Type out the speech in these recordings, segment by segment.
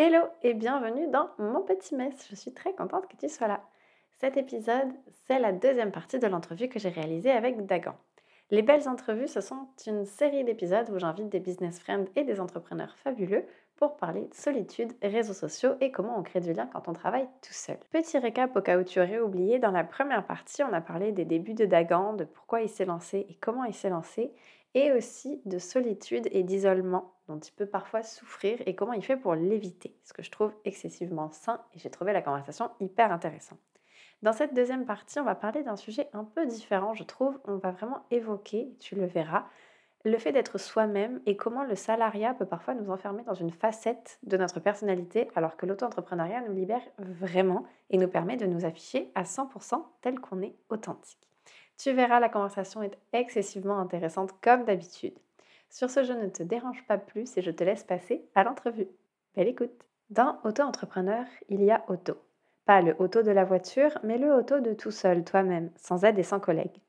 Hello et bienvenue dans mon petit mess. Je suis très contente que tu sois là. Cet épisode, c'est la deuxième partie de l'entrevue que j'ai réalisée avec Dagan. Les belles entrevues, ce sont une série d'épisodes où j'invite des business friends et des entrepreneurs fabuleux pour parler de solitude, réseaux sociaux et comment on crée du lien quand on travaille tout seul. Petit récap au cas où tu aurais oublié, dans la première partie, on a parlé des débuts de Dagan, de pourquoi il s'est lancé et comment il s'est lancé, et aussi de solitude et d'isolement dont il peut parfois souffrir et comment il fait pour l'éviter, ce que je trouve excessivement sain et j'ai trouvé la conversation hyper intéressante. Dans cette deuxième partie, on va parler d'un sujet un peu différent, je trouve. On va vraiment évoquer, tu le verras, le fait d'être soi-même et comment le salariat peut parfois nous enfermer dans une facette de notre personnalité alors que l'auto-entrepreneuriat nous libère vraiment et nous permet de nous afficher à 100% tel qu'on est authentique. Tu verras, la conversation est excessivement intéressante comme d'habitude. Sur ce, je ne te dérange pas plus et je te laisse passer à l'entrevue. Belle écoute. Dans auto-entrepreneur, il y a auto. Pas le auto de la voiture, mais le auto de tout seul, toi-même, sans aide et sans collègues.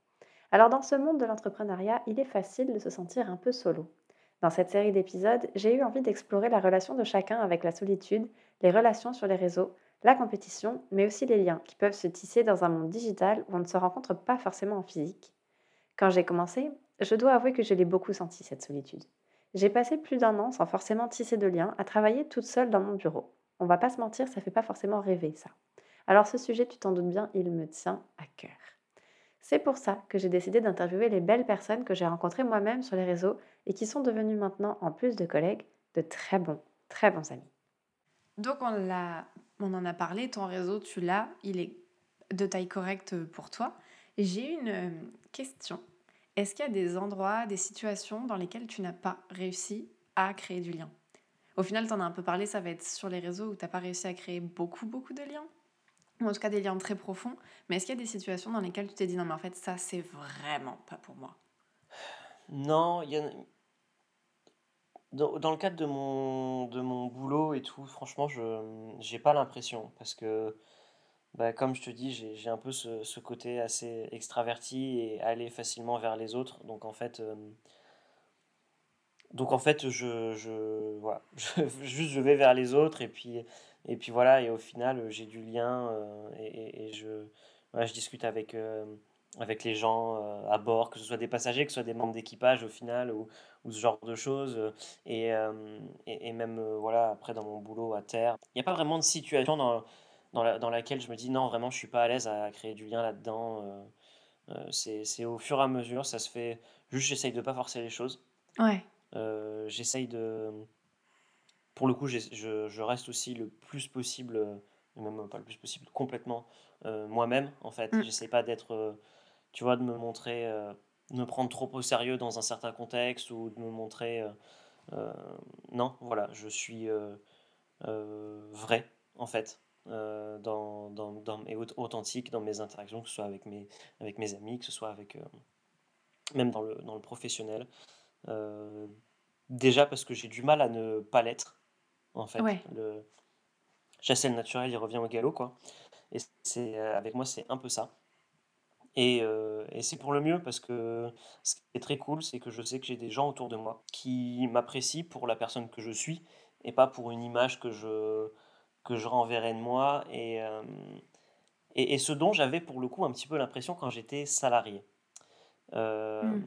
Alors dans ce monde de l'entrepreneuriat, il est facile de se sentir un peu solo. Dans cette série d'épisodes, j'ai eu envie d'explorer la relation de chacun avec la solitude, les relations sur les réseaux, la compétition, mais aussi les liens qui peuvent se tisser dans un monde digital où on ne se rencontre pas forcément en physique. Quand j'ai commencé, je dois avouer que je l'ai beaucoup senti, cette solitude. J'ai passé plus d'un an sans forcément tisser de liens à travailler toute seule dans mon bureau. On va pas se mentir, ça fait pas forcément rêver ça. Alors ce sujet, tu t'en doutes bien, il me tient à cœur. C'est pour ça que j'ai décidé d'interviewer les belles personnes que j'ai rencontrées moi-même sur les réseaux et qui sont devenues maintenant, en plus de collègues, de très bons, très bons amis. Donc on l'a on en a parlé, ton réseau, tu l'as, il est de taille correcte pour toi. J'ai une euh, question. Est-ce qu'il y a des endroits, des situations dans lesquelles tu n'as pas réussi à créer du lien? Au final, tu en as un peu parlé, ça va être sur les réseaux où tu n'as pas réussi à créer beaucoup, beaucoup de liens ou en tout cas des liens très profonds. Mais est-ce qu'il y a des situations dans lesquelles tu t'es dit non, mais en fait, ça, c'est vraiment pas pour moi? Non, il y a, dans, le cadre de mon, de mon boulot et tout, franchement, je j'ai pas l'impression. Parce que, bah, comme je te dis, j'ai un peu ce, ce côté assez extraverti et aller facilement vers les autres. Donc, en fait, euh, donc, en fait je, je, voilà, juste je vais vers les autres et puis, et puis voilà. Et au final, j'ai du lien euh, et, et, je, je discute avec. Euh, avec les gens à bord, que ce soit des passagers, que ce soit des membres d'équipage au final, ou, ou, ce genre de choses. Et, et, même, voilà, après dans mon boulot à terre, il n'y a pas vraiment de situation dans, dans, la, dans, laquelle je me dis non, vraiment, je suis pas à l'aise à créer du lien là-dedans. c'est au fur et à mesure, ça se fait. Juste, j'essaye de pas forcer les choses. Ouais. j'essaye de. Pour le coup, je, je, reste aussi le plus possible, même pas le plus possible, complètement moi-même, en fait. Mm. J'essaie pas d'être tu vois, de me montrer, euh, me prendre trop au sérieux dans un certain contexte ou de me montrer. Euh, euh, non, voilà, je suis vrai, en fait, dans, dans, dans, et authentique dans mes interactions, que ce soit avec mes, avec mes amis, que ce soit avec. même dans le, dans le professionnel. déjà parce que j'ai du mal à ne pas l'être, en fait. Le, chasser le naturel, il revient au galop, quoi. Et c'est, avec moi, c'est un peu ça. Et, euh, et c'est pour le mieux parce que ce qui est très cool, c'est que je sais que j'ai des gens autour de moi qui m'apprécient pour la personne que je suis et pas pour une image que je, que je renverrai de moi. Et, euh, et, et, ce dont j'avais pour le coup un petit peu l'impression quand j'étais salarié. Euh, mmh.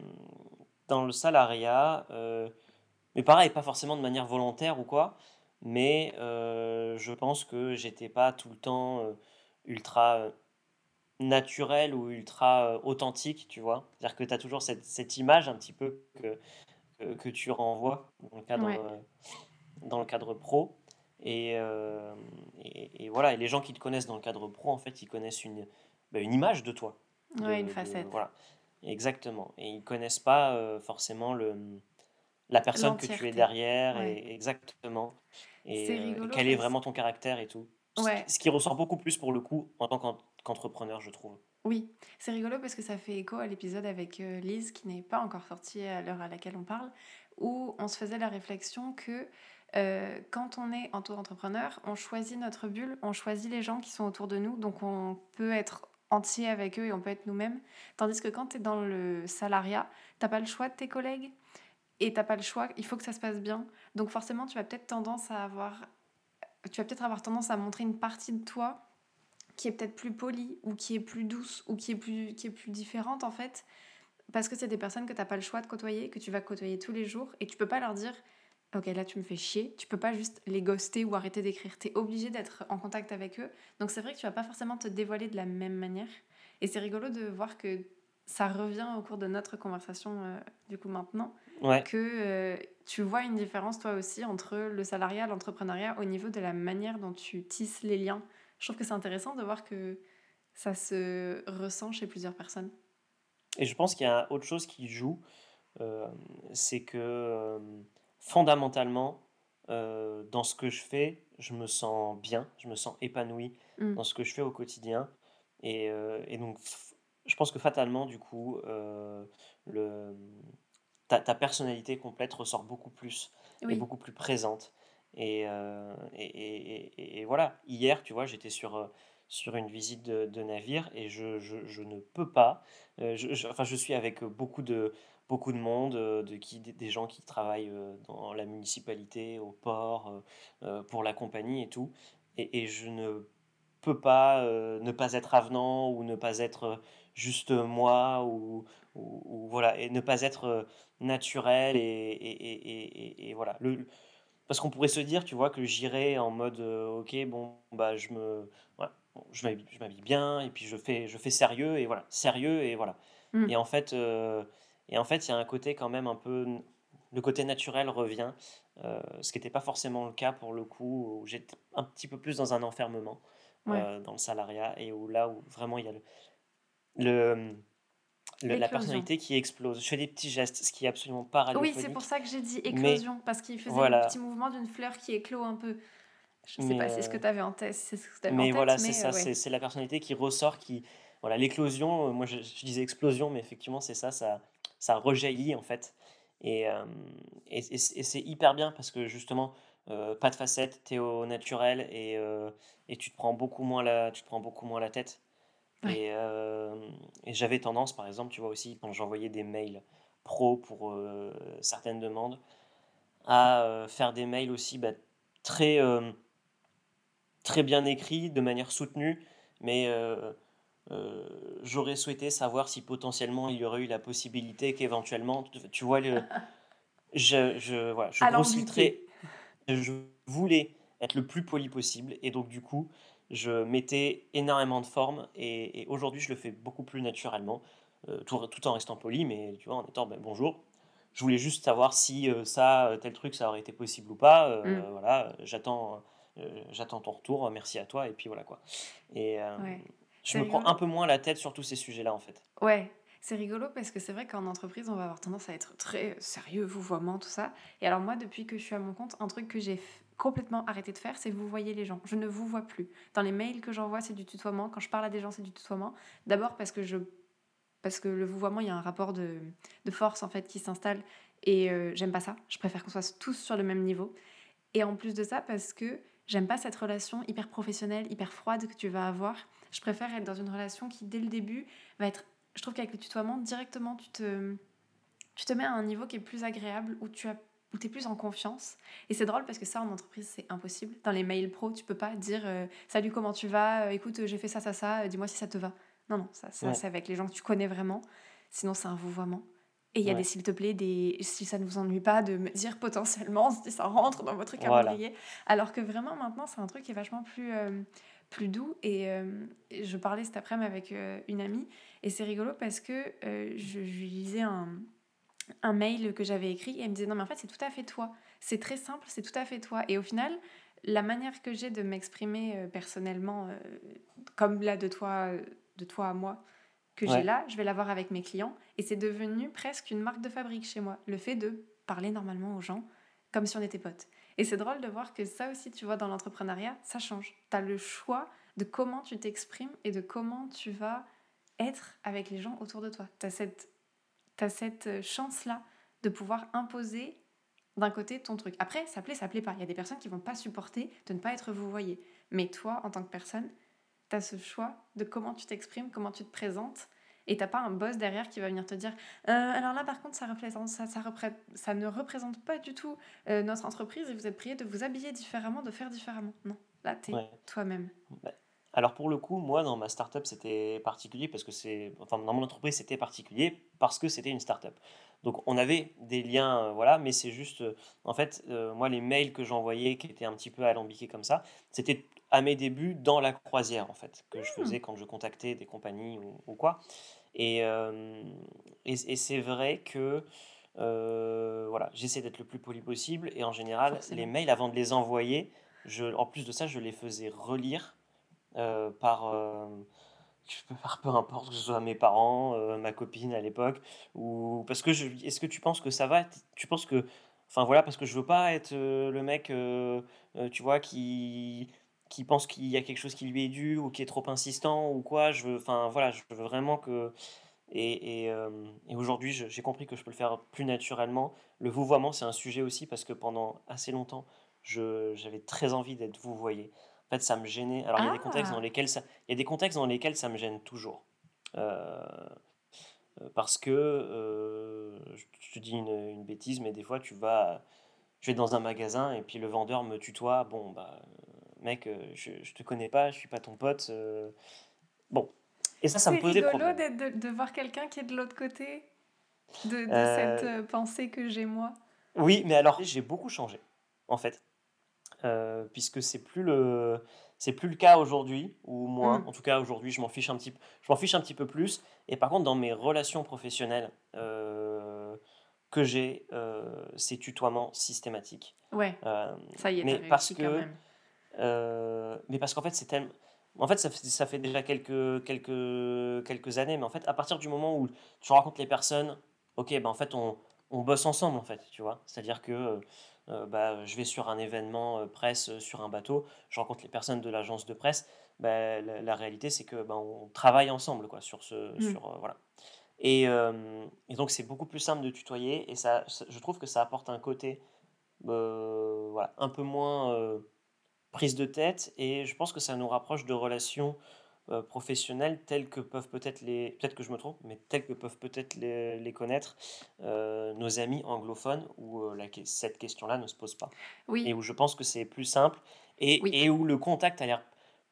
Dans le salariat, mais pareil, pas forcément de manière volontaire ou quoi, mais je pense que j'étais pas tout le temps ultra naturel ou ultra euh, authentique, tu vois. C'est-à-dire que tu as toujours cette, cette, image un petit peu que, que, tu renvoies dans le cadre, euh, dans le cadre pro. Euh, et, et, voilà, et les gens qui te connaissent dans le cadre pro, en fait, ils connaissent une, bah, une image de toi. ouais, une facette. voilà, exactement. Et ils connaissent pas forcément le, la personne que tu es derrière, et, exactement. Et quel est vraiment ton caractère et tout. Ouais. Ce qui ressort beaucoup plus pour le coup en tant qu'entrepreneur, je trouve. Oui, c'est rigolo parce que ça fait écho à l'épisode avec euh, Lise qui n'est pas encore sorti à l'heure à laquelle on parle, où on se faisait la réflexion que euh, quand on est auto-entrepreneur, on choisit notre bulle, on choisit les gens qui sont autour de nous, donc on peut être entier avec eux et on peut être nous-mêmes. Tandis que quand tu es dans le salariat, t'as pas le choix de tes collègues et t'as pas le choix, il faut que ça se passe bien. Donc forcément, tu vas peut-être tendance à avoir tu vas peut-être avoir tendance à montrer une partie de toi qui est peut-être plus polie ou qui est plus douce ou qui est plus, qui est plus différente en fait. Parce que c'est des personnes que tu n'as pas le choix de côtoyer, que tu vas côtoyer tous les jours et tu peux pas leur dire Ok, là tu me fais chier. Tu peux pas juste les ghoster ou arrêter d'écrire. Tu es obligé d'être en contact avec eux. Donc c'est vrai que tu vas pas forcément te dévoiler de la même manière. Et c'est rigolo de voir que ça revient au cours de notre conversation, euh, du coup, maintenant, que euh, tu vois une différence, toi aussi, entre le salariat l'entrepreneuriat au niveau de la manière dont tu tisses les liens. Je trouve que c'est intéressant de voir que ça se ressent chez plusieurs personnes. Et je pense qu'il y a autre chose qui joue, euh, c'est que fondamentalement, dans ce que je fais, je me sens bien, je me sens épanoui mmh. dans ce que je fais au quotidien. Et, et donc, je pense que fatalement, du coup, euh, le, ta, ta, personnalité complète ressort beaucoup plus et beaucoup plus présente. Euh, et, et, et, voilà, hier, tu vois, j'étais sur, euh, sur une visite de, navire et je, je, ne peux pas. je, enfin, je suis avec beaucoup de, beaucoup de monde, de qui, des gens qui travaillent dans la municipalité, au port, pour la compagnie et tout. Et, je ne peux pas ne pas être avenant ou ne pas être juste moi ou, ou, voilà et ne pas être euh, naturel et, et, et, voilà le, parce qu'on pourrait se dire tu vois que j'irais en mode euh, ok bon bah je me je m'habille bien et puis je fais je fais sérieux et voilà sérieux et voilà mmh. et en fait euh, et en fait il y a un côté quand même un peu le côté naturel revient ce qui n'était pas forcément le cas pour le coup où j'étais un petit peu plus dans un enfermement dans le salariat et où là où vraiment il y a le, le, la personnalité qui explose. Je fais des petits gestes, ce qui est absolument pas Oui, c'est pour ça que j'ai dit éclosion, parce qu'il faisait un petit mouvement d'une fleur qui éclot un peu. Je ne sais pas, c'est ce que tu avais en tête. Ce mais voilà, c'est ça, c'est la personnalité qui ressort, qui... Voilà, l'éclosion, euh, moi je, disais explosion, mais effectivement c'est ça, ça, ça rejaillit en fait. Et, euh, et, et c'est hyper bien parce que justement, euh, pas de facettes, t'es au naturel et, et tu, te prends beaucoup moins la, tu te prends beaucoup moins la tête. Et, euh, et j'avais tendance, par exemple, tu vois aussi, quand j'envoyais des mails pro pour euh, certaines demandes, à euh, faire des mails aussi bah, très, très bien écrits, de manière soutenue, mais j'aurais souhaité savoir si potentiellement il y aurait eu la possibilité qu'éventuellement, tu vois, le, je, je, voilà, je je voulais être le plus poli possible, et donc du coup, je mettais énormément de forme et, aujourd'hui je le fais beaucoup plus naturellement, euh, tout, tout, en restant poli, mais tu vois, en étant ben, bonjour. Je voulais juste savoir si euh, ça, euh, tel truc, ça aurait été possible ou pas. Mm. Voilà, j'attends, j'attends ton retour. Merci à toi et puis voilà quoi. Et je me prends un peu moins la tête sur tous ces sujets-là en fait. Ouais, c'est rigolo parce que c'est vrai qu'en entreprise, on va avoir tendance à être très sérieux, vouvoiement, tout ça. Et alors moi, depuis que je suis à mon compte, un truc que j'ai complètement arrêté de faire, c'est vous voyez les gens. Je ne vous vois plus. Dans les mails que j'envoie, c'est du tutoiement. Quand je parle à des gens, c'est du tutoiement. D'abord parce que je parce que le vouvoiement, il y a un rapport de, de force en fait qui s'installe et euh, j'aime pas ça. Je préfère qu'on soit tous sur le même niveau. Et en plus de ça, parce que j'aime pas cette relation hyper professionnelle, hyper froide que tu vas avoir. Je préfère être dans une relation qui, dès le début, va être. Je trouve qu'avec le tutoiement, directement, tu te, tu te mets à un niveau qui est plus agréable, où tu as où tu es plus en confiance. Et c'est drôle parce que ça, en entreprise, c'est impossible. Dans les mails pro, tu peux pas dire euh, Salut, comment tu vas? Euh, Écoute, j'ai fait ça, ça, ça, dis-moi si ça te va. Non, non, ça, ça c'est avec les gens que tu connais vraiment. Sinon, c'est un vouvoiement. Et il y a des s'il te plaît, des si ça ne vous ennuie pas, de me dire potentiellement si ça rentre dans votre calendrier. Alors que vraiment, maintenant, c'est un truc qui est vachement plus, euh, plus doux. Et, je parlais cet après-midi avec une amie. Et c'est rigolo parce que je, lui lisais un un mail que j'avais écrit et elle me disait non mais en fait c'est tout à fait toi. C'est très simple, c'est tout à fait toi. Et au final, la manière que j'ai de m'exprimer euh, personnellement, euh, comme là de toi, euh, de toi à moi, que j'ai là, je vais l'avoir avec mes clients. Et c'est devenu presque une marque de fabrique chez moi. Le fait de parler normalement aux gens comme si on était potes. Et c'est drôle de voir que ça aussi, tu vois, dans l'entrepreneuriat, ça change. Tu as le choix de comment tu t'exprimes et de comment tu vas être avec les gens autour de toi. Tu as cette as cette euh, chance-là de pouvoir imposer d'un côté ton truc. Après, ça plaît, ça plaît pas. Il y a des personnes qui vont pas supporter de ne pas être vous voyez. Mais toi, en tant que personne, tu as ce choix de comment tu t'exprimes, comment tu te présentes. Et t'as pas un boss derrière qui va venir te dire euh, alors là par contre ça, représente, ça, ça, ça ne représente pas du tout euh, notre entreprise et vous êtes prié de vous habiller différemment, de faire différemment. Non, là t'es toi-même. Alors pour le coup, moi dans ma startup c'était particulier parce que c'est, enfin dans mon entreprise c'était particulier parce que c'était une startup. Donc on avait des liens, euh, voilà, mais c'est juste, en fait, moi les mails que j'envoyais qui étaient un petit peu alambiqués comme ça, c'était à mes débuts dans la croisière, en fait, que je mmh. faisais quand je contactais des compagnies ou, quoi. Et, et, c'est vrai que voilà, j'essaie d'être le plus poli possible. Et en général, les mails, avant de les envoyer, je, en plus de ça, je les faisais relire par, par peu importe que ce soit mes parents, ma copine à l'époque, ou parce que je, est-ce que tu penses que ça va Tu penses que, enfin voilà, parce que je veux pas être le mec, tu vois, qui qui pense qu'il y a quelque chose qui lui est dû ou qui est trop insistant ou quoi. Je veux, enfin voilà, je veux vraiment que. Et, et, euh, et aujourd'hui, j'ai compris que je peux le faire plus naturellement. Le vouvoiement, c'est un sujet aussi parce que pendant assez longtemps, j'avais très envie d'être vouvoyé. En fait, ça me gênait. Alors, il y a des contextes dans ah! lesquels ça, il y a des contextes dans lesquels ça me gêne toujours. Euh, parce que, euh, je te dis une, une, bêtise, mais des fois, tu vas, je vais dans un magasin et puis le vendeur me tutoie. Bon, bah, mec, euh, je, je te connais pas, je suis pas ton pote. Euh, bon. Et ça, ça me posait problème. C'est rigolo de, de, voir quelqu'un qui est de l'autre côté de, de euh, cette pensée que j'ai moi. Oui, mais alors j'ai beaucoup changé, en fait. puisque c'est plus le c'est plus le cas aujourd'hui ou moins mmh. en tout cas aujourd'hui je m'en fiche un petit je m'en fiche un petit peu plus et par contre dans mes relations professionnelles que j'ai c'est tutoiement systématique ouais ça y est mais parce que quand même. Euh, mais parce qu'en fait, c'est tellement. En fait, ça, fait, ça fait déjà quelques, quelques, quelques années, mais en fait, à partir du moment où tu rencontres les personnes, ok, ben en fait, on, on bosse ensemble, en fait, tu vois. C'est-à-dire que euh, bah, je vais sur un événement euh, presse sur un bateau, je rencontre les personnes de l'agence de presse, bah, la, réalité, c'est que ben on travaille ensemble, quoi, sur ce. Mmh. Sur, voilà. Et, et, donc, c'est beaucoup plus simple de tutoyer, et ça, je trouve que ça apporte un côté voilà, un peu moins prise de tête et je pense que ça nous rapproche de relations euh, professionnelles telles que peuvent peut-être les peut-être que je me trompe mais telles que peuvent peut-être les, les connaître euh, nos amis anglophones où euh, la, cette question-là ne se pose pas oui. et où je pense que c'est plus simple et, et, où le contact a l'air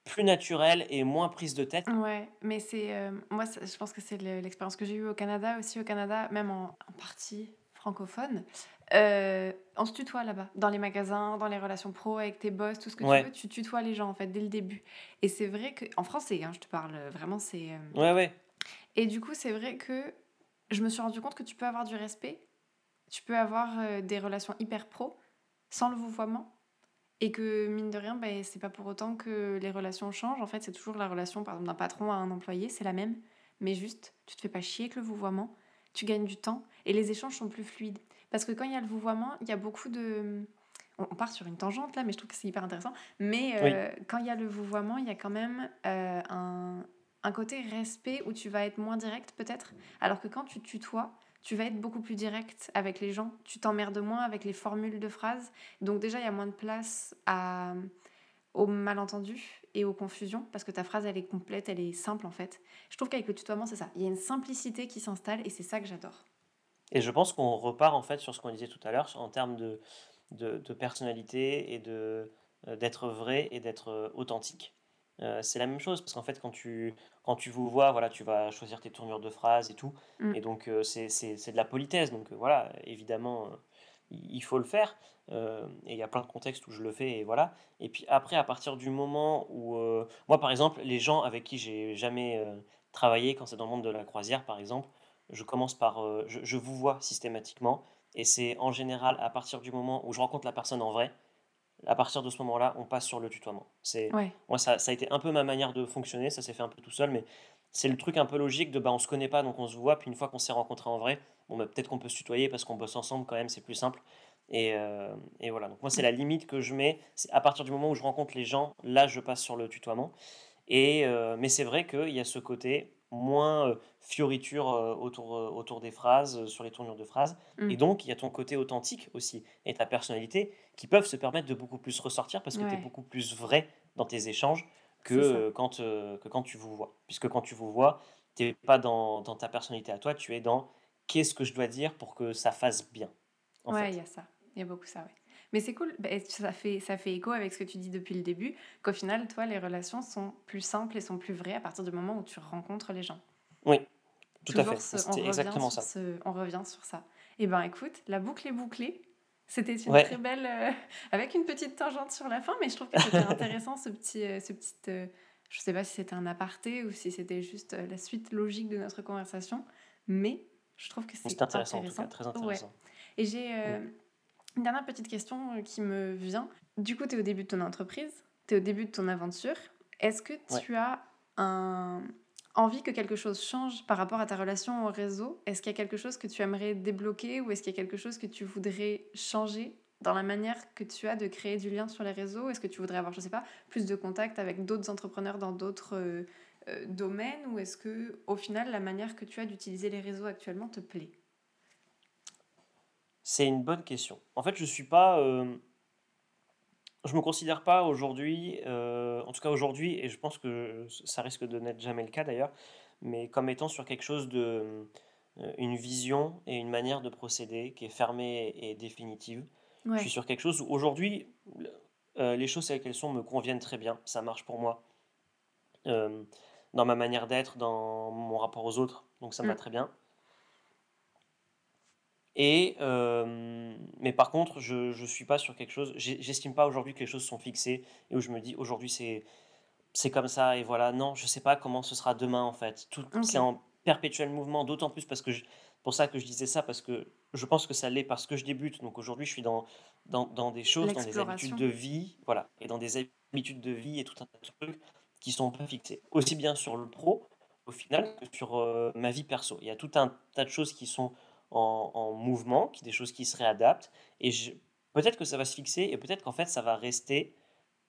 plus naturel et moins prise de tête. Ouais, mais c'est moi je pense que c'est l'expérience que j'ai eue au Canada aussi au Canada même en, en partie francophone euh, on se tutoie là-bas, dans les magasins, dans les relations pro, avec tes boss, tout ce que tu veux, tu tutoies les gens en fait dès le début. Et c'est vrai que, en français, hein, je te parle vraiment, c'est. Euh, ouais, ouais. Et du coup, c'est vrai que je me suis rendu compte que tu peux avoir du respect, tu peux avoir euh, des relations hyper pro sans le vouvoiement. Et que mine de rien, ben, c'est pas pour autant que les relations changent. En fait, c'est toujours la relation, par exemple, d'un patron à un employé, c'est la même. Mais juste, tu te fais pas chier avec le vouvoiement, tu gagnes du temps et les échanges sont plus fluides. Parce que quand il y a le vouvoiement, il y a beaucoup de... On part sur une tangente là, mais je trouve que c'est hyper intéressant. Mais euh, quand il y a le vouvoiement, il y a quand même euh, un, un côté respect où tu vas être moins direct peut-être. Alors que quand tu tutoies, tu vas être beaucoup plus direct avec les gens. Tu t'emmerdes moins avec les formules de phrases. Donc déjà, il y a moins de place à, aux malentendus et aux confusions parce que ta phrase, elle est complète, elle est simple en fait. Je trouve qu'avec le tutoiement, c'est ça. Il y a une simplicité qui s'installe et c'est ça que j'adore. Et je pense qu'on repart en fait sur ce qu'on disait tout à l'heure en termes de, de, personnalité et de euh, d'être vrai et d'être euh, authentique. Euh, c'est la même chose parce qu'en fait quand tu quand tu vous vois voilà tu vas choisir tes tournures de phrases et tout mm. et donc c'est de la politesse donc voilà évidemment il faut le faire. Et il y a plein de contextes où je le fais et voilà. Et puis après à partir du moment où moi par exemple les gens avec qui j'ai jamais travaillé quand c'est dans le monde de la croisière par exemple je commence par, euh, je, vous vois systématiquement, et c'est en général à partir du moment où je rencontre la personne en vrai, à partir de ce moment-là, on passe sur le tutoiement. C'est, moi, ça, ça, a été un peu ma manière de fonctionner, ça s'est fait un peu tout seul, mais c'est le truc un peu logique de, bah, on se connaît pas, donc on se voit, puis une fois qu'on s'est rencontré en vrai, bon, bah, peut-être qu'on peut se tutoyer parce qu'on bosse ensemble quand même, c'est plus simple. Et, euh, et, voilà, donc moi, c'est la limite que je mets. C'est à partir du moment où je rencontre les gens, là, je passe sur le tutoiement. Et, euh, mais c'est vrai qu'il y a ce côté, moins euh, fioriture autour, autour des phrases, sur les tournures de phrases. Et mmh. donc, il y a ton côté authentique aussi et ta personnalité qui peuvent se permettre de beaucoup plus ressortir parce que tu es beaucoup plus vrai dans tes échanges que, quand, que quand tu vous vois. Puisque quand tu vous vois, Tu n'es pas dans, dans ta personnalité à toi, tu es dans qu'est-ce que je dois dire pour que ça fasse bien? ouais, il y a ça. Il y a beaucoup ça, ouais. Mais c'est cool, bah, ça fait, ça fait écho avec ce que tu dis depuis le début, qu'au final, toi, les relations sont plus simples et sont plus vraies à partir du moment où tu rencontres les gens. Oui, tout à fait. C'est exactement ça. on revient sur ça. Eh ben écoute, la boucle est bouclée. C'était une très belle, euh, avec une petite tangente sur la fin, mais je trouve que c'était intéressant ce petit, euh, ce petit, euh, je sais pas si c'était un aparté ou si c'était juste la suite logique de notre conversation, mais je trouve que c'est intéressant, En tout cas, très intéressant. Et j'ai une dernière petite question qui me vient. Du coup, tu es au début de ton entreprise, tu es au début de ton aventure. Est-ce que tu as un, envie que quelque chose change par rapport à ta relation au réseau? Est-ce qu'il y a quelque chose que tu aimerais débloquer ou est-ce qu'il y a quelque chose que tu voudrais changer dans la manière que tu as de créer du lien sur les réseaux? Est-ce que tu voudrais avoir, je sais pas, plus de contact avec d'autres entrepreneurs dans d'autres euh, euh, domaines ou est-ce que au final la manière que tu as d'utiliser les réseaux actuellement te plaît? C'est une bonne question. En fait, je suis pas euh, je me considère pas aujourd'hui, euh, en tout cas aujourd'hui, et je pense que ça risque de n'être jamais le cas d'ailleurs, mais comme étant sur quelque chose de, euh, une vision et une manière de procéder qui est fermée et définitive. Je suis sur quelque chose où aujourd'hui, euh, les choses telles qu'elles sont me conviennent très bien, ça marche pour moi, dans ma manière d'être, dans mon rapport aux autres, donc ça me va mm. très bien. Et, euh, mais par contre, je ne suis pas sur quelque chose, j'estime pas aujourd'hui que les choses sont fixées et où je me dis aujourd'hui c'est c'est comme ça et voilà. Non, je sais pas comment ce sera demain en fait. Tout c'est en perpétuel mouvement, d'autant plus parce que pour ça que je disais ça parce que je pense que ça l'est parce que je débute. Donc aujourd'hui, je suis dans, dans, dans des choses, dans des habitudes de vie, voilà, et dans des habitudes de vie et tout un tas de trucs qui sont pas fixés. Aussi bien sur le pro au final que sur euh, ma vie perso. Il y a tout un tas de choses qui sont en, mouvement, qui, des choses qui se réadaptent. Et peut-être que ça va se fixer et peut-être qu'en fait ça va rester,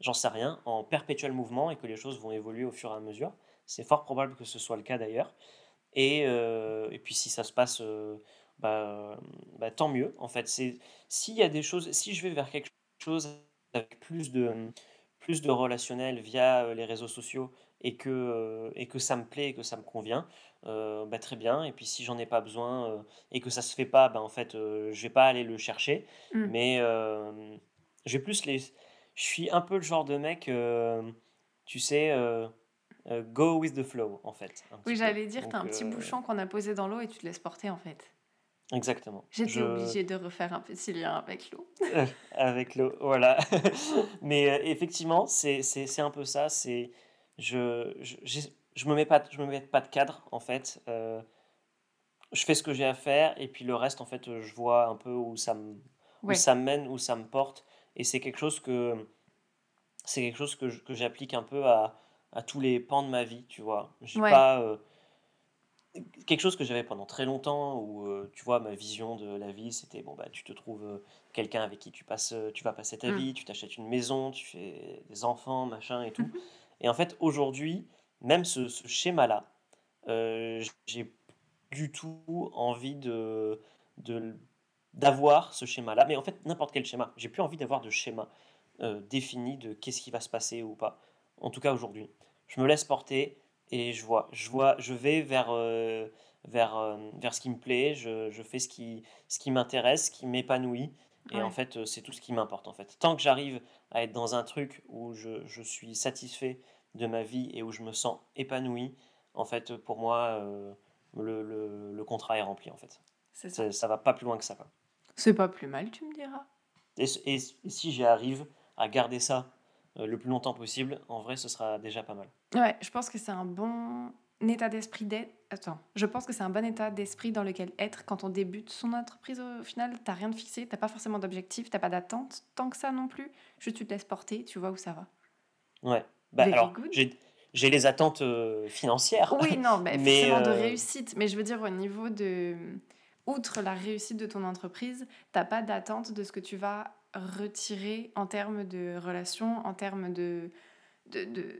j'en sais rien, en perpétuel mouvement et que les choses vont évoluer au fur et à mesure. C'est fort probable que ce soit le cas d'ailleurs. Et, euh, puis si ça se passe, euh, bah, bah, tant mieux. En fait, s'il y a des choses, si je vais vers quelque chose avec plus de plus de relationnel via euh, les réseaux sociaux et que, et que ça me plaît et que ça me convient, euh, bah, très bien. Et puis si j'en ai pas besoin euh, et que ça se fait pas, bah, en fait, euh, je vais pas aller le chercher. Mmh. Mais je plus les. Je suis un peu le genre de mec, tu sais, go with the flow, en fait. Oui, j'allais dire, tu as un petit bouchon qu'on a posé dans l'eau et tu te laisses porter, en fait. Exactement. J'étais obligée de refaire un petit lien avec l'eau. avec l'eau, voilà. Mais effectivement, c'est un peu ça. C'est je, je je me mets pas, je me mets pas de cadre en fait. Euh, je fais ce que j'ai à faire et puis le reste en fait, je vois un peu où ça me, où ça mène, où ça me porte. Et c'est quelque chose que c'est quelque chose que, que j'applique un peu à, à, tous les pans de ma vie, tu vois. J'ai pas euh, quelque chose que j'avais pendant très longtemps où euh, tu vois ma vision de la vie c'était bon bah tu te trouves quelqu'un avec qui tu passes tu vas passer ta mmh. vie tu t'achètes une maison tu fais des enfants machin et tout mmh et en fait aujourd'hui même ce, schéma-là, euh, j'ai du tout envie de, d'avoir ce schéma-là. Mais en fait, n'importe quel schéma. J'ai plus envie d'avoir de schéma euh, défini de qu'est-ce qui va se passer ou pas. En tout cas aujourd'hui. Je me laisse porter et je vois. Je, vois, je vais vers, euh, vers, euh, vers ce qui me plaît. Je, je fais ce qui, ce qui m'intéresse, ce qui m'épanouit. Et en fait, c'est tout ce qui m'importe. En fait, tant que j'arrive à être dans un truc où je, je suis satisfait de ma vie et où je me sens épanoui, en fait, pour moi, euh, le, le, le, contrat est rempli, en fait. Ça. ça va pas plus loin que ça. C'est pas plus mal, tu me diras. Et, et, si j'y arrive à garder ça euh, le plus longtemps possible, en vrai, ce sera déjà pas mal. Ouais, je pense que c'est un bon état d'esprit d'être. Attends, je pense que c'est un bon état d'esprit dans lequel être quand on débute son entreprise au final. T'as rien de fixé, t'as pas forcément d'objectif, t'as pas d'attente tant que ça non plus. Juste tu te laisses porter, tu vois où ça va. Ouais, bah, alors, j'ai les attentes euh, financières. Oui, non, mais, forcément de euh, réussite. Mais je veux dire, au niveau de. Outre la réussite de ton entreprise, t'as pas d'attente de ce que tu vas retirer en termes de relations, en termes de. de, de...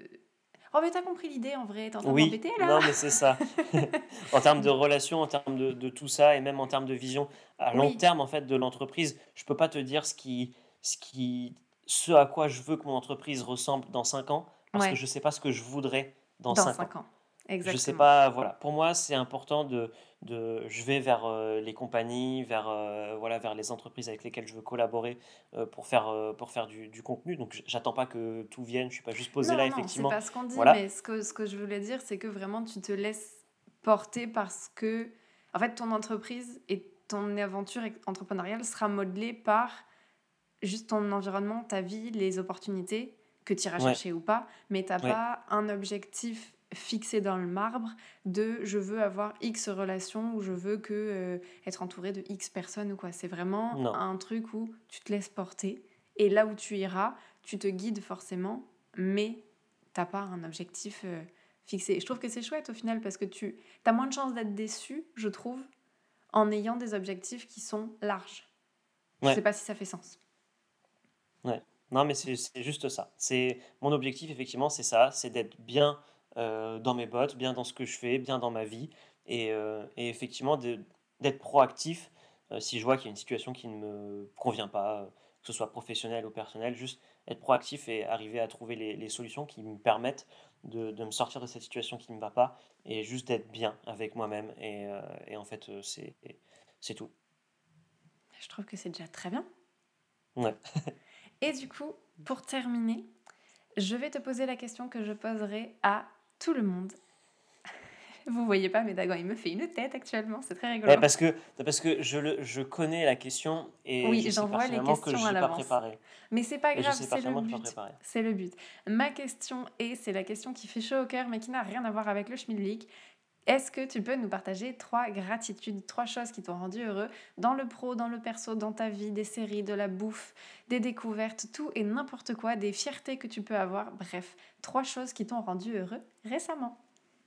Oh, mais t'as compris l'idée en vrai, t'es en train oui, là Non, mais c'est ça. en termes de relations, en termes de, de, tout ça, et même en termes de vision à long terme en fait de l'entreprise, je peux pas te dire ce qui, ce qui, ce à quoi je veux que mon entreprise ressemble dans 5 ans, parce que je ne sais pas ce que je voudrais dans, 5, ans. Je sais pas, voilà. Pour moi, c'est important de, de, je vais vers euh, les compagnies, vers, euh, voilà, vers les entreprises avec lesquelles je veux collaborer euh, pour faire, pour faire du, du contenu. Donc, j'attends pas que tout vienne. Je suis pas juste posé là, Non, non, c'est pas ce qu'on dit, mais ce que, ce que je voulais dire, c'est que vraiment, tu te laisses porter parce que, en fait, ton entreprise et ton aventure entrepreneuriale sera modelée par juste ton environnement, ta vie, les opportunités que tu iras chercher ou pas, mais tu n'as pas un objectif fixé dans le marbre de je veux avoir X relations ou je veux que euh, être entouré de X personnes ou quoi. C'est vraiment un truc où tu te laisses porter et là où tu iras, tu te guides forcément, mais t'as pas un objectif euh, fixé. je trouve que c'est chouette au final parce que tu as moins de chances d'être déçu, je trouve, en ayant des objectifs qui sont larges. Je sais pas si ça fait sens. Ouais. Non, mais c'est juste ça. C'est mon objectif, effectivement, c'est ça, c'est d'être bien euh, dans mes bottes, bien dans ce que je fais, bien dans ma vie, et, euh, et effectivement d'être proactif euh, si je vois qu'il y a une situation qui ne me convient pas, que ce soit professionnel ou personnel, juste être proactif et arriver à trouver les, les solutions qui me permettent de, de, me sortir de cette situation qui ne me va pas, et juste d'être bien avec moi-même, et, et en fait, c'est tout. Je trouve que c'est déjà très bien. Ouais. Et du coup, pour terminer, je vais te poser la question que je poserai à tout le monde. Vous voyez pas, mais Dagon, il me fait une tête actuellement, c'est très rigolo. parce que, parce que je, le, je connais la question et oui, j'envoie les questions à l'avance. Mais c'est pas grave, c'est le but. C'est le but. Ma question est, c'est la question qui fait chaud au cœur, mais qui n'a rien à voir avec le schmilblick. Est-ce que tu peux nous partager trois gratitudes, trois choses qui t'ont rendu heureux dans le pro, dans le perso, dans ta vie, des séries, de la bouffe, des découvertes, tout et n'importe quoi, des fiertés que tu peux avoir, bref, trois choses qui t'ont rendu heureux récemment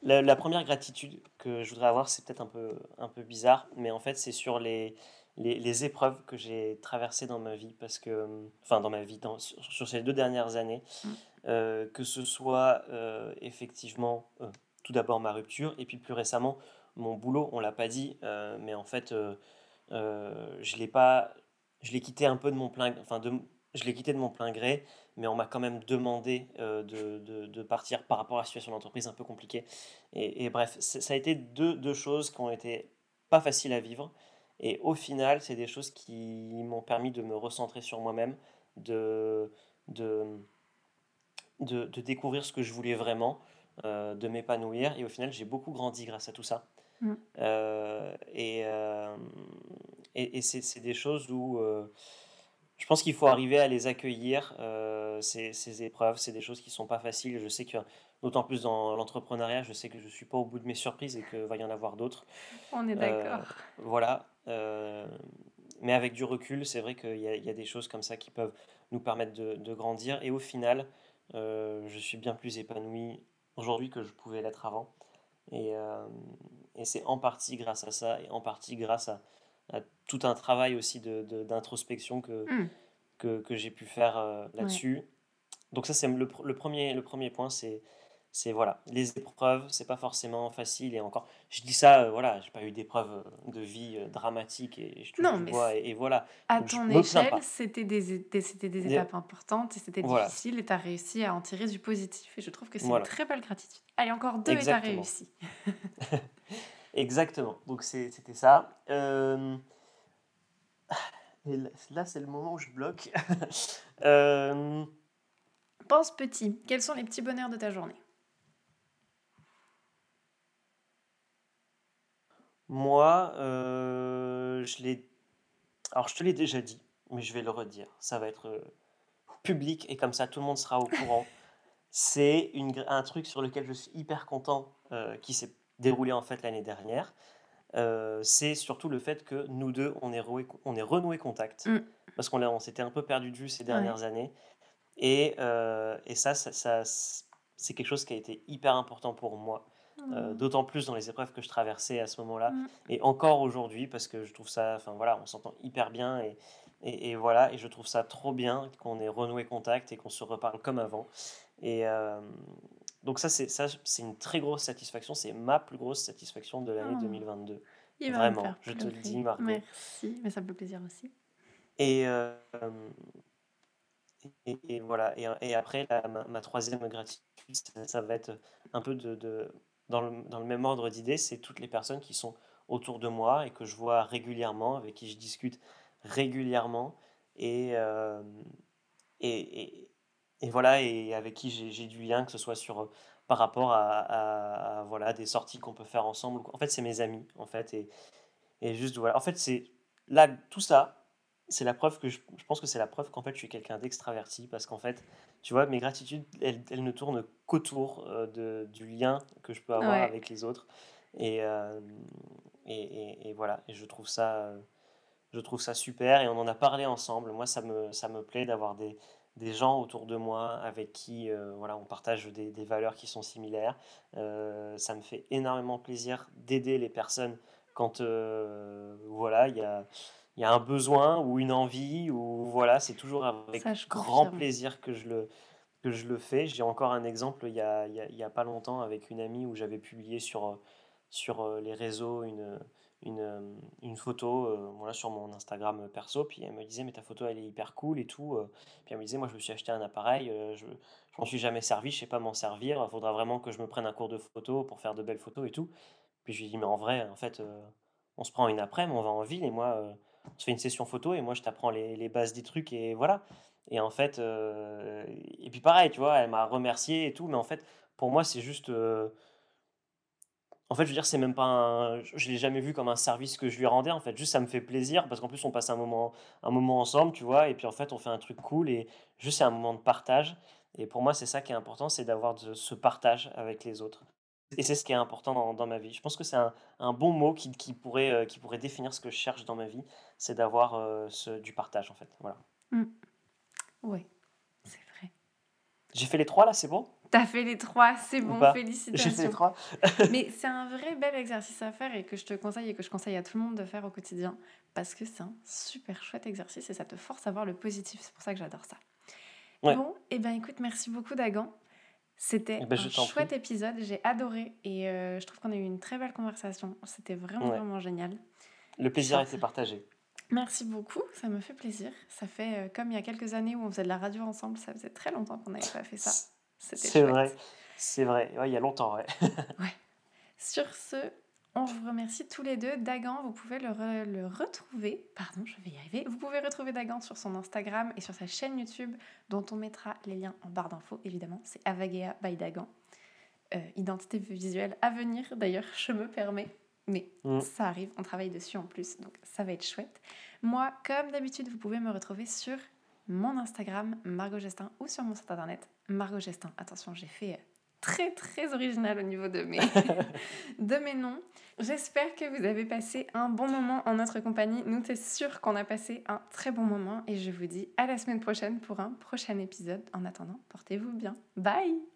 la, première gratitude que je voudrais avoir, c'est peut-être un peu, un peu bizarre, mais en fait, c'est sur les, les, épreuves que j'ai traversées dans ma vie, parce que, enfin, dans ma vie, sur, ces deux dernières années, mmh. euh, que ce soit euh, effectivement euh, tout d'abord ma rupture, et puis plus récemment, mon boulot, on l'a pas dit, euh, mais en fait, euh, euh, je l'ai pas, je l'ai quitté un peu de mon plein, enfin je l'ai quitté de mon plein gré, mais on m'a quand même demandé de, de, partir par rapport à la situation d'entreprise un peu compliquée. Et, et bref, ça a été deux, deux, choses qui ont été pas faciles à vivre. Et au final, c'est des choses qui m'ont permis de me recentrer sur moi-même, de, de, de, découvrir ce que je voulais vraiment, euh, de m'épanouir. Et au final, j'ai beaucoup grandi grâce à tout ça. Mm. Euh, et, euh, et, et c'est des choses où je pense qu'il faut arriver à les accueillir, ces, ces, épreuves. C'est des choses qui sont pas faciles. Je sais que, d'autant plus dans l'entrepreneuriat, je sais que je suis pas au bout de mes surprises et que va y en avoir d'autres. On est d'accord. voilà. mais avec du recul, c'est vrai qu'il y, y, a des choses comme ça qui peuvent nous permettre de, de grandir. Et au final, je suis bien plus épanoui aujourd'hui que je pouvais l'être avant. Et, euh, et c'est en partie grâce à ça et en partie grâce à, à tout un travail aussi d'introspection de, que, mmh. que, que j'ai pu faire euh, là-dessus. Donc ça, c'est le, le, premier, le premier point, c'est c'est voilà, les épreuves, c'est pas forcément facile et encore, je dis ça, euh, voilà, j'ai pas eu d'épreuves euh, de vie euh, dramatiques et je non, et, voilà. À ton échelle, c'était des, c'était des étapes importantes et c'était difficile et tu as réussi à en tirer du positif et je trouve que c'est une très belle gratitude. Allez, encore deux et tu as réussi. Exactement, donc c'était ça. Et là, c'est le moment où je bloque. Pense petit, quels sont les petits bonheurs de ta journée? Moi, euh, je l'ai. Alors, je te l'ai déjà dit, mais je vais le redire. Ça va être euh, public et comme ça, tout le monde sera au courant. C'est une, un truc sur lequel je suis hyper content euh, qui s'est déroulé en fait l'année dernière. c'est surtout le fait que nous deux, on est, on est renoué contact. Mm. Parce qu'on on s'était un peu perdu de vue ces dernières années. Et, et ça, ça, ça c'est quelque chose qui a été hyper important pour moi. Euh, mmh. d'autant plus dans les épreuves que je traversais à ce moment-là, mmh. et encore aujourd'hui, parce que je trouve ça, enfin voilà, on s'entend hyper bien, et, et, voilà, et je trouve ça trop bien qu'on ait renoué contact et qu'on se reparle comme avant. Et euh, donc ça, c'est ça, c'est une très grosse satisfaction, c'est ma plus grosse satisfaction de l'année 2022. Vraiment, je te le dis, Margot. Merci, mais ça me fait plaisir aussi. Et, euh, et, voilà, et, et après, ma, ma, troisième gratitude, ça, ça, va être un peu de, de dans le, dans le même ordre d'idées, c'est toutes les personnes qui sont autour de moi et que je vois régulièrement, avec qui je discute régulièrement et, euh, et, et, voilà, et avec qui j'ai du lien, que ce soit sur, par rapport à, voilà, des sorties qu'on peut faire ensemble. En fait, c'est mes amis, en fait, et, et juste voilà. En fait, c'est là, tout ça, c'est la preuve que je, je pense que c'est la preuve qu'en fait, je suis quelqu'un d'extraverti parce qu'en fait, tu vois, mes gratitudes, elles, elles ne tournent qu'autour euh, de, du lien que je peux avoir avec les autres. Et, euh, et, et, voilà, et je trouve ça, je trouve ça super. Et on en a parlé ensemble. Moi, ça me, ça me plaît d'avoir des, des gens autour de moi avec qui euh, voilà, on partage des, des, valeurs qui sont similaires. Euh, ça me fait énormément plaisir d'aider les personnes quand euh, voilà, il y a, y a un besoin ou une envie, ou voilà, c'est toujours avec grand plaisir que je le, que je le fais. J'ai encore un exemple il n'y a, y a, y a, pas longtemps avec une amie où j'avais publié sur sur euh, les réseaux une, une, euh, une photo euh, voilà, sur mon Instagram perso. Puis elle me disait, mais ta photo, elle est hyper cool et tout. Puis elle me disait, moi, je me suis acheté un appareil, je ne m'en suis jamais servi, je sais pas m'en servir. Il faudra vraiment que je me prenne un cours de photo pour faire de belles photos et tout. Puis je lui dit, mais en vrai, en fait, on se prend une après, on va en ville et moi, se fait une session photo et moi, je t'apprends les, les, bases des trucs et voilà. Et en fait, et puis pareil, tu vois, elle m'a remercié et tout, mais en fait, pour moi, c'est juste en fait, je veux dire, c'est même pas un... Je l'ai jamais vu comme un service que je lui rendais, en fait. Juste, ça me fait plaisir, parce qu'en plus, on passe un moment, un moment ensemble, tu vois, et puis en fait, on fait un truc cool, et juste, c'est un moment de partage. Et pour moi, c'est ça qui est important, c'est d'avoir ce partage avec les autres. Et c'est ce qui est important dans, dans ma vie. Je pense que c'est un, un, bon mot qui, qui pourrait, euh, qui pourrait définir ce que je cherche dans ma vie, c'est d'avoir euh, ce, du partage, en fait. Voilà. Mmh. Oui, c'est vrai. J'ai fait les trois, là, c'est bon? T'as fait les trois, c'est bon, félicitations. J'ai fait les trois. Mais c'est un vrai bel exercice à faire et que je te conseille et que je conseille à tout le monde de faire au quotidien parce que c'est un super chouette exercice et ça te force à voir le positif. C'est pour ça que j'adore ça. Bon, et eh ben écoute, merci beaucoup Dagan. C'était eh ben, un chouette épisode, j'ai adoré et euh, je trouve qu'on a eu une très belle conversation. C'était vraiment, vraiment génial. Le plaisir a été partagé. Merci beaucoup, ça me fait plaisir. Ça fait euh, comme il y a quelques années où on faisait de la radio ensemble, ça faisait très longtemps qu'on n'avait pas fait ça. C'est vrai, c'est vrai. il y a longtemps, ouais. ouais. Sur ce, on vous remercie tous les deux. Dagan, vous pouvez le, le, retrouver. Pardon, je vais y arriver. Vous pouvez retrouver Dagan sur son Instagram et sur sa chaîne YouTube, dont on mettra les liens en barre d'infos, évidemment. C'est Avagea by Dagan. Euh, identité visuelle à venir, d'ailleurs, je me permets. Mais mm. ça arrive, on travaille dessus en plus, donc ça va être chouette. Moi, comme d'habitude, vous pouvez me retrouver sur mon Instagram, Margot Gestin, ou sur mon site internet, Margot Gestin. Attention, j'ai fait euh, très très original au niveau de mes, de mes noms. J'espère que vous avez passé un bon moment en notre compagnie. Nous, c'est sûr qu'on a passé un très bon moment et je vous dis à la semaine prochaine pour un prochain épisode. En attendant, portez-vous bien. Bye